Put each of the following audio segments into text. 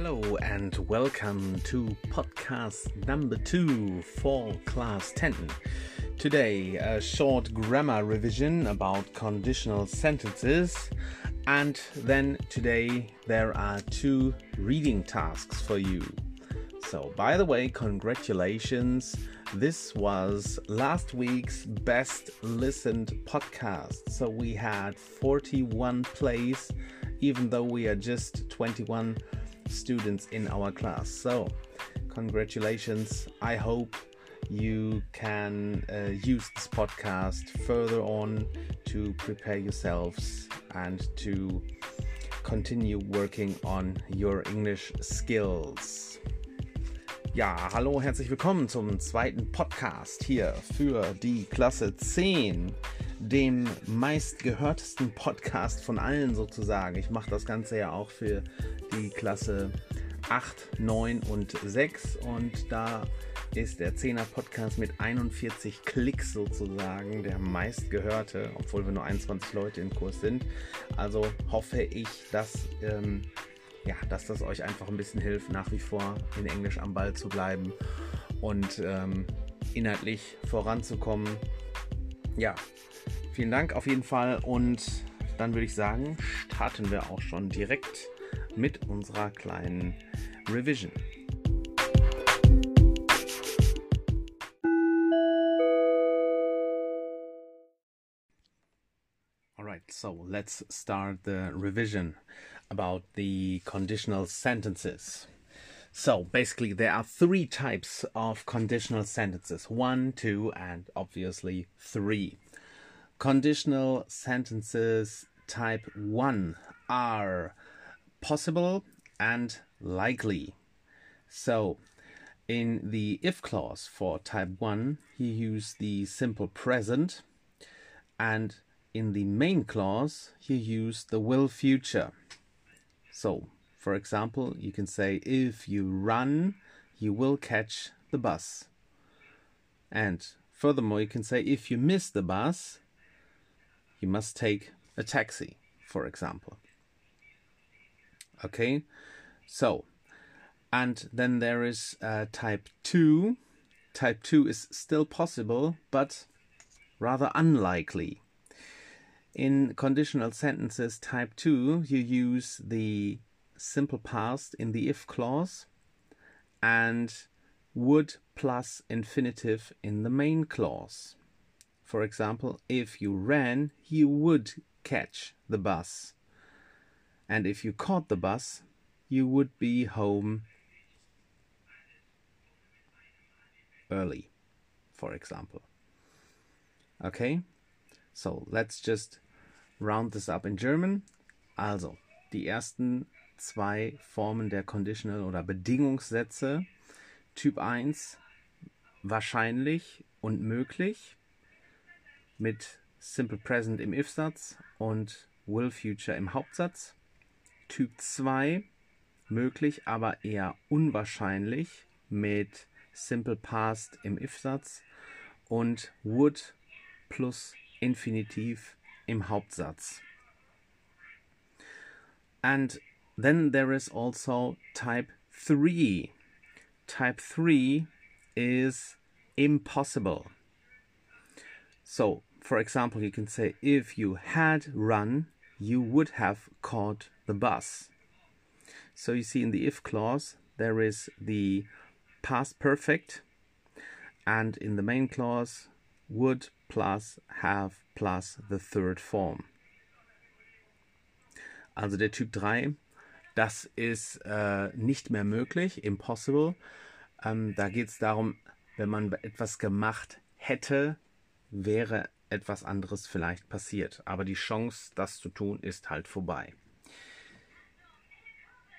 Hello and welcome to podcast number two for class 10. Today, a short grammar revision about conditional sentences, and then today there are two reading tasks for you. So, by the way, congratulations. This was last week's best listened podcast. So, we had 41 plays, even though we are just 21 students in our class. So, congratulations. I hope you can uh, use this podcast further on to prepare yourselves and to continue working on your English skills. Ja, hallo, herzlich willkommen zum zweiten Podcast hier für die Klasse 10, dem meistgehörtesten Podcast von allen sozusagen. Ich mache das Ganze ja auch für die Klasse 8, 9 und 6 und da ist der 10er Podcast mit 41 Klicks sozusagen der meistgehörte, obwohl wir nur 21 Leute im Kurs sind. Also hoffe ich, dass, ähm, ja, dass das euch einfach ein bisschen hilft, nach wie vor in Englisch am Ball zu bleiben und ähm, inhaltlich voranzukommen. Ja, vielen Dank auf jeden Fall und dann würde ich sagen, starten wir auch schon direkt mit unserer kleinen Revision. Alright, so let's start the revision about the conditional sentences. So basically, there are three types of conditional sentences one, two, and obviously three. Conditional sentences type 1 are possible and likely. So, in the if clause for type 1, you use the simple present, and in the main clause, you use the will future. So, for example, you can say, if you run, you will catch the bus. And furthermore, you can say, if you miss the bus, you must take a taxi, for example. Okay, so, and then there is uh, type 2. Type 2 is still possible, but rather unlikely. In conditional sentences type 2, you use the simple past in the if clause and would plus infinitive in the main clause. For example, if you ran, you would catch the bus. And if you caught the bus, you would be home early, for example. Okay, so let's just round this up in German. Also, die ersten zwei Formen der Conditional oder Bedingungssätze. Typ 1 wahrscheinlich und möglich mit Simple Present im If-Satz und Will Future im Hauptsatz. Typ 2 möglich, aber eher unwahrscheinlich mit Simple Past im If-Satz und would plus Infinitiv im Hauptsatz. And then there is also type 3. Type 3 is impossible. So, for example, you can say, if you had run, you would have caught the bus. So you see in the if clause, there is the past perfect, and in the main clause, would plus have plus the third form. Also der Typ 3, das ist äh, nicht mehr möglich, impossible. Ähm, da geht es darum, wenn man etwas gemacht hätte, wäre etwas anderes vielleicht passiert. Aber die Chance, das zu tun, ist halt vorbei.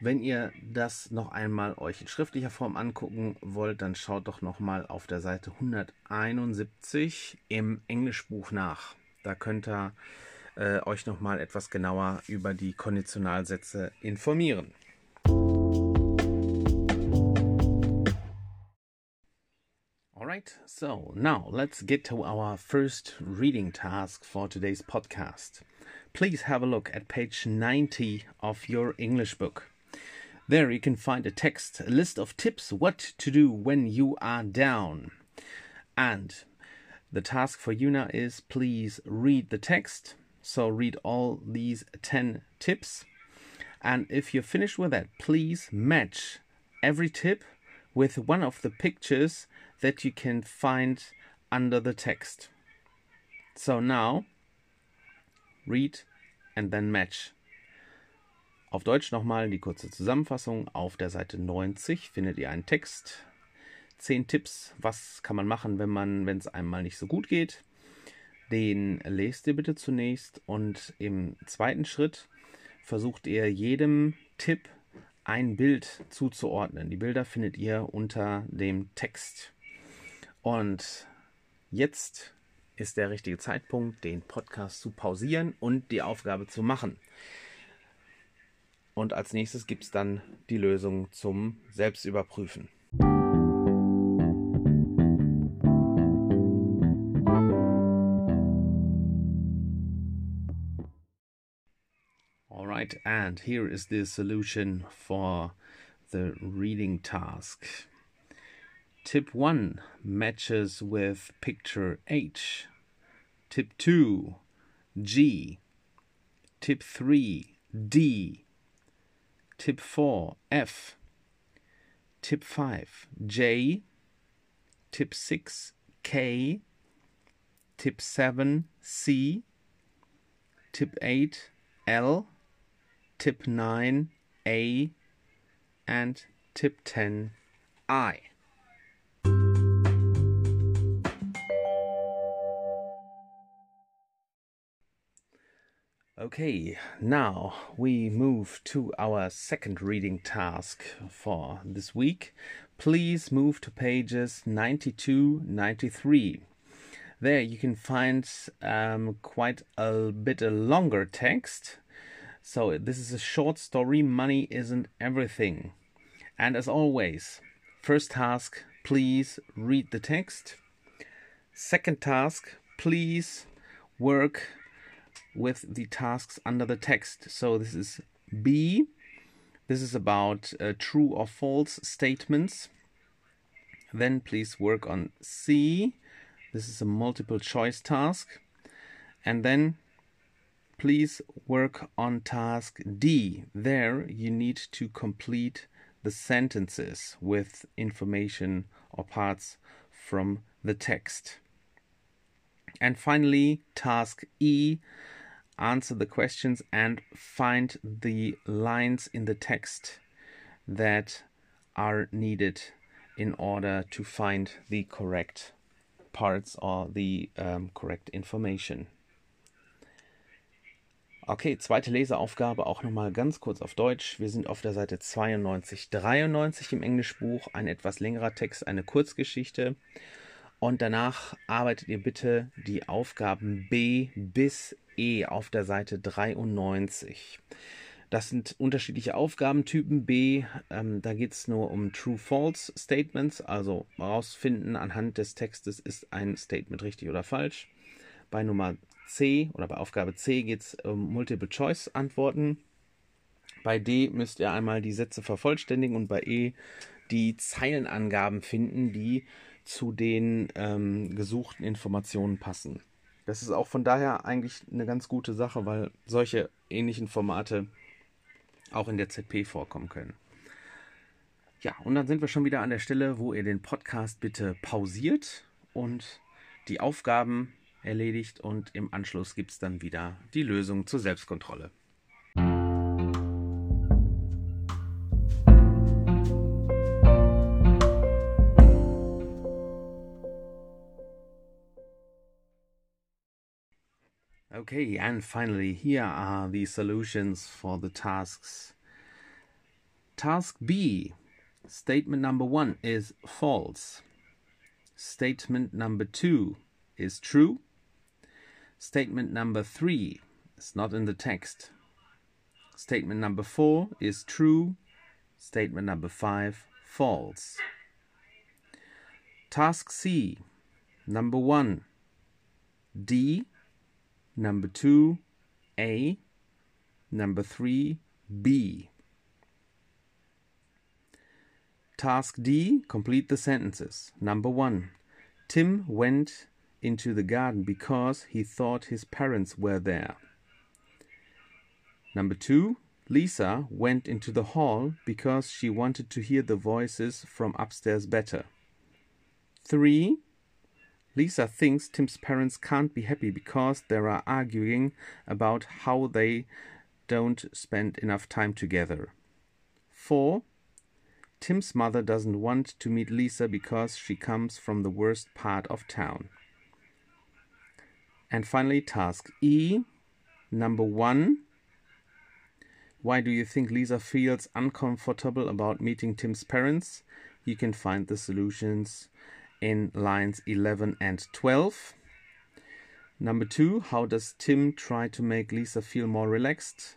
Wenn ihr das noch einmal euch in schriftlicher Form angucken wollt, dann schaut doch noch mal auf der Seite 171 im Englischbuch nach. Da könnt ihr äh, euch noch mal etwas genauer über die Konditionalsätze informieren. Alright, so now let's get to our first reading task for today's podcast. Please have a look at page 90 of your English book. There you can find a text, a list of tips what to do when you are down. And the task for you now is please read the text. So read all these 10 tips. And if you're finished with that, please match every tip with one of the pictures that you can find under the text. So now read and then match. Auf Deutsch nochmal die kurze Zusammenfassung. Auf der Seite 90 findet ihr einen Text. Zehn Tipps, was kann man machen, wenn man, wenn es einem mal nicht so gut geht. Den lest ihr bitte zunächst und im zweiten Schritt versucht ihr jedem Tipp ein Bild zuzuordnen. Die Bilder findet ihr unter dem Text. Und jetzt ist der richtige Zeitpunkt, den Podcast zu pausieren und die Aufgabe zu machen. Und als nächstes gibt es dann die Lösung zum Selbstüberprüfen. Alright, and here is the solution for the reading task. Tip 1 matches with picture H. Tip 2 G. Tip 3 D. Tip 4 F. Tip 5 J. Tip 6 K. Tip 7 C. Tip 8 L. Tip 9 A. And tip 10 I. Okay, now we move to our second reading task for this week. Please move to pages 92 93. There you can find um, quite a bit a longer text. So, this is a short story Money Isn't Everything. And as always, first task, please read the text. Second task, please work with the tasks under the text. So this is B. This is about uh, true or false statements. Then please work on C. This is a multiple choice task. And then please work on task D. There you need to complete the sentences with information or parts from the text. And finally, task E answer the questions and find the lines in the text that are needed in order to find the correct parts or the um, correct information. Okay, zweite Leseaufgabe auch nochmal ganz kurz auf Deutsch. Wir sind auf der Seite 92, 93 im Englischbuch. Ein etwas längerer Text, eine Kurzgeschichte. Und danach arbeitet ihr bitte die Aufgaben B bis E auf der Seite 93. Das sind unterschiedliche Aufgabentypen. B, ähm, da geht es nur um True-False Statements, also herausfinden anhand des Textes, ist ein Statement richtig oder falsch. Bei Nummer C oder bei Aufgabe C geht es um Multiple-Choice-Antworten. Bei D müsst ihr einmal die Sätze vervollständigen und bei E die Zeilenangaben finden, die zu den ähm, gesuchten Informationen passen. Das ist auch von daher eigentlich eine ganz gute Sache, weil solche ähnlichen Formate auch in der ZP vorkommen können. Ja, und dann sind wir schon wieder an der Stelle, wo ihr den Podcast bitte pausiert und die Aufgaben erledigt und im Anschluss gibt es dann wieder die Lösung zur Selbstkontrolle. Okay, and finally, here are the solutions for the tasks. Task B, statement number one is false. Statement number two is true. Statement number three is not in the text. Statement number four is true. Statement number five, false. Task C, number one, D number two, A, number three, B. Task D complete the sentences. Number one Tim went into the garden because he thought his parents were there. Number two Lisa went into the hall because she wanted to hear the voices from upstairs better. 3. Lisa thinks Tim's parents can't be happy because they are arguing about how they don't spend enough time together. 4. Tim's mother doesn't want to meet Lisa because she comes from the worst part of town. And finally, task E, number 1. Why do you think Lisa feels uncomfortable about meeting Tim's parents? You can find the solutions in lines 11 and 12. Number two, how does Tim try to make Lisa feel more relaxed?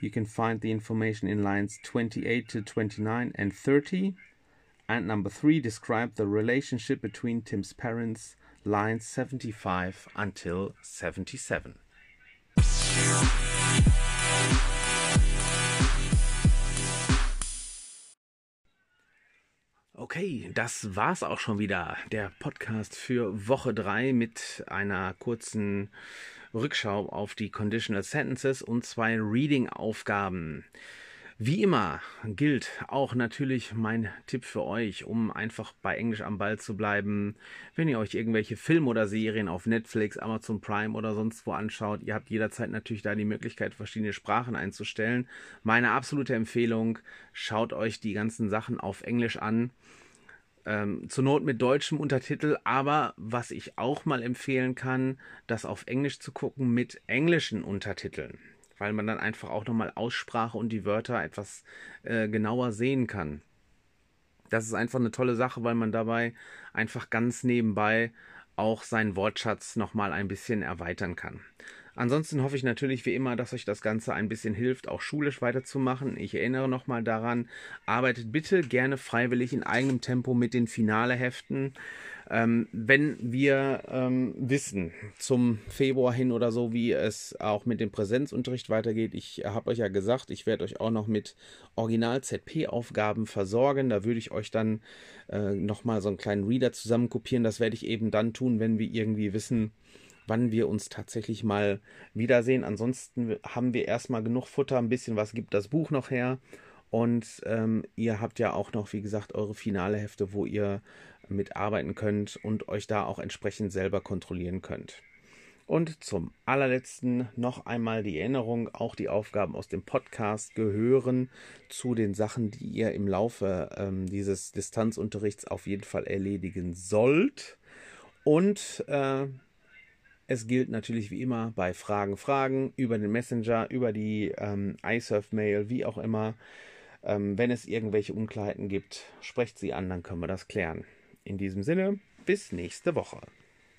You can find the information in lines 28 to 29 and 30. And number three, describe the relationship between Tim's parents, lines 75 until 77. Okay, das war's auch schon wieder. Der Podcast für Woche 3 mit einer kurzen Rückschau auf die Conditional Sentences und zwei Reading-Aufgaben. Wie immer gilt auch natürlich mein Tipp für euch, um einfach bei Englisch am Ball zu bleiben. Wenn ihr euch irgendwelche Filme oder Serien auf Netflix, Amazon Prime oder sonst wo anschaut, ihr habt jederzeit natürlich da die Möglichkeit, verschiedene Sprachen einzustellen. Meine absolute Empfehlung, schaut euch die ganzen Sachen auf Englisch an. Ähm, zur Not mit deutschem Untertitel, aber was ich auch mal empfehlen kann, das auf Englisch zu gucken mit englischen Untertiteln, weil man dann einfach auch nochmal Aussprache und die Wörter etwas äh, genauer sehen kann. Das ist einfach eine tolle Sache, weil man dabei einfach ganz nebenbei auch seinen Wortschatz nochmal ein bisschen erweitern kann. Ansonsten hoffe ich natürlich wie immer, dass euch das Ganze ein bisschen hilft, auch schulisch weiterzumachen. Ich erinnere nochmal daran, arbeitet bitte gerne freiwillig in eigenem Tempo mit den Finaleheften. Ähm, wenn wir ähm, wissen zum Februar hin oder so, wie es auch mit dem Präsenzunterricht weitergeht, ich habe euch ja gesagt, ich werde euch auch noch mit Original-ZP-Aufgaben versorgen. Da würde ich euch dann äh, nochmal so einen kleinen Reader zusammenkopieren. Das werde ich eben dann tun, wenn wir irgendwie wissen, wann wir uns tatsächlich mal wiedersehen. Ansonsten haben wir erstmal genug Futter, ein bisschen was gibt das Buch noch her. Und ähm, ihr habt ja auch noch, wie gesagt, eure finale Hefte, wo ihr mitarbeiten könnt und euch da auch entsprechend selber kontrollieren könnt. Und zum allerletzten noch einmal die Erinnerung, auch die Aufgaben aus dem Podcast gehören zu den Sachen, die ihr im Laufe ähm, dieses Distanzunterrichts auf jeden Fall erledigen sollt. Und äh, es gilt natürlich wie immer bei Fragen, Fragen über den Messenger, über die ähm, iSurf-Mail, wie auch immer. Ähm, wenn es irgendwelche Unklarheiten gibt, sprecht sie an, dann können wir das klären. In diesem Sinne, bis nächste Woche.